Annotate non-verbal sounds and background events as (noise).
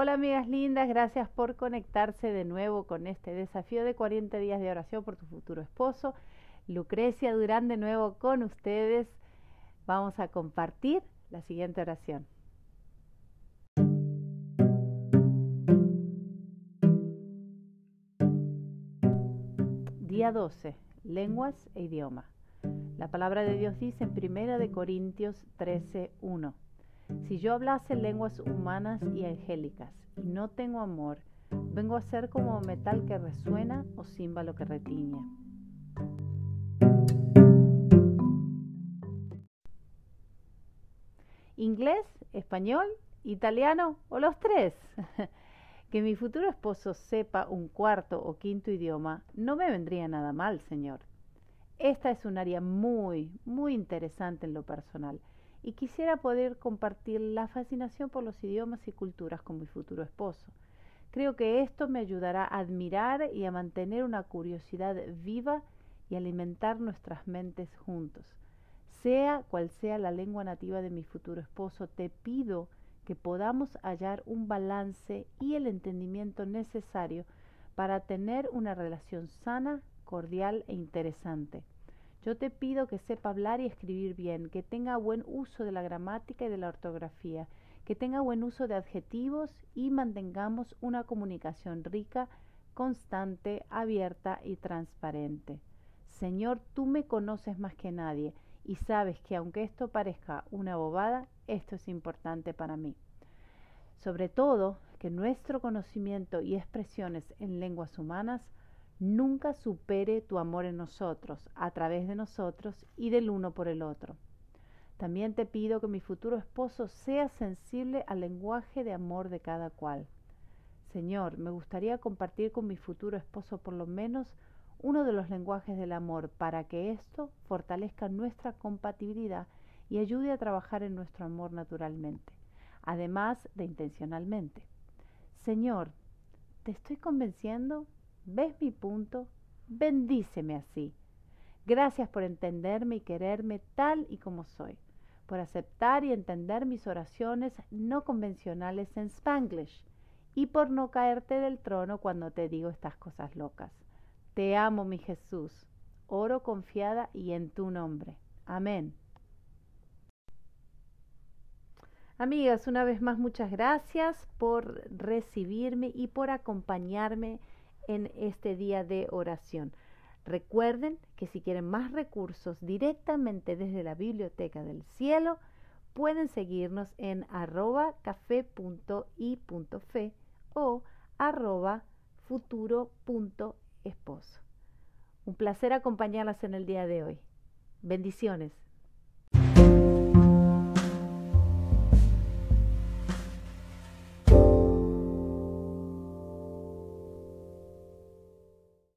Hola amigas lindas, gracias por conectarse de nuevo con este desafío de 40 días de oración por tu futuro esposo. Lucrecia Durán de nuevo con ustedes. Vamos a compartir la siguiente oración. Día 12. Lenguas e idioma. La palabra de Dios dice en 1 Corintios 13:1. Si yo hablase lenguas humanas y angélicas y no tengo amor, vengo a ser como metal que resuena o címbalo que retiña. ¿Inglés, español, italiano o los tres? (laughs) que mi futuro esposo sepa un cuarto o quinto idioma no me vendría nada mal, señor. Esta es un área muy, muy interesante en lo personal y quisiera poder compartir la fascinación por los idiomas y culturas con mi futuro esposo. Creo que esto me ayudará a admirar y a mantener una curiosidad viva y alimentar nuestras mentes juntos. Sea cual sea la lengua nativa de mi futuro esposo, te pido que podamos hallar un balance y el entendimiento necesario para tener una relación sana, cordial e interesante. Yo te pido que sepa hablar y escribir bien, que tenga buen uso de la gramática y de la ortografía, que tenga buen uso de adjetivos y mantengamos una comunicación rica, constante, abierta y transparente. Señor, tú me conoces más que nadie y sabes que aunque esto parezca una bobada, esto es importante para mí. Sobre todo, que nuestro conocimiento y expresiones en lenguas humanas nunca supere tu amor en nosotros, a través de nosotros y del uno por el otro. También te pido que mi futuro esposo sea sensible al lenguaje de amor de cada cual. Señor, me gustaría compartir con mi futuro esposo por lo menos uno de los lenguajes del amor para que esto fortalezca nuestra compatibilidad y ayude a trabajar en nuestro amor naturalmente, además de intencionalmente. Señor, ¿te estoy convenciendo? ¿Ves mi punto? Bendíceme así. Gracias por entenderme y quererme tal y como soy, por aceptar y entender mis oraciones no convencionales en spanglish y por no caerte del trono cuando te digo estas cosas locas. Te amo, mi Jesús. Oro confiada y en tu nombre. Amén. Amigas, una vez más muchas gracias por recibirme y por acompañarme en este día de oración. Recuerden que si quieren más recursos directamente desde la Biblioteca del Cielo, pueden seguirnos en arroba café.i.fe o arroba futuro.esposo. Un placer acompañarlas en el día de hoy. Bendiciones.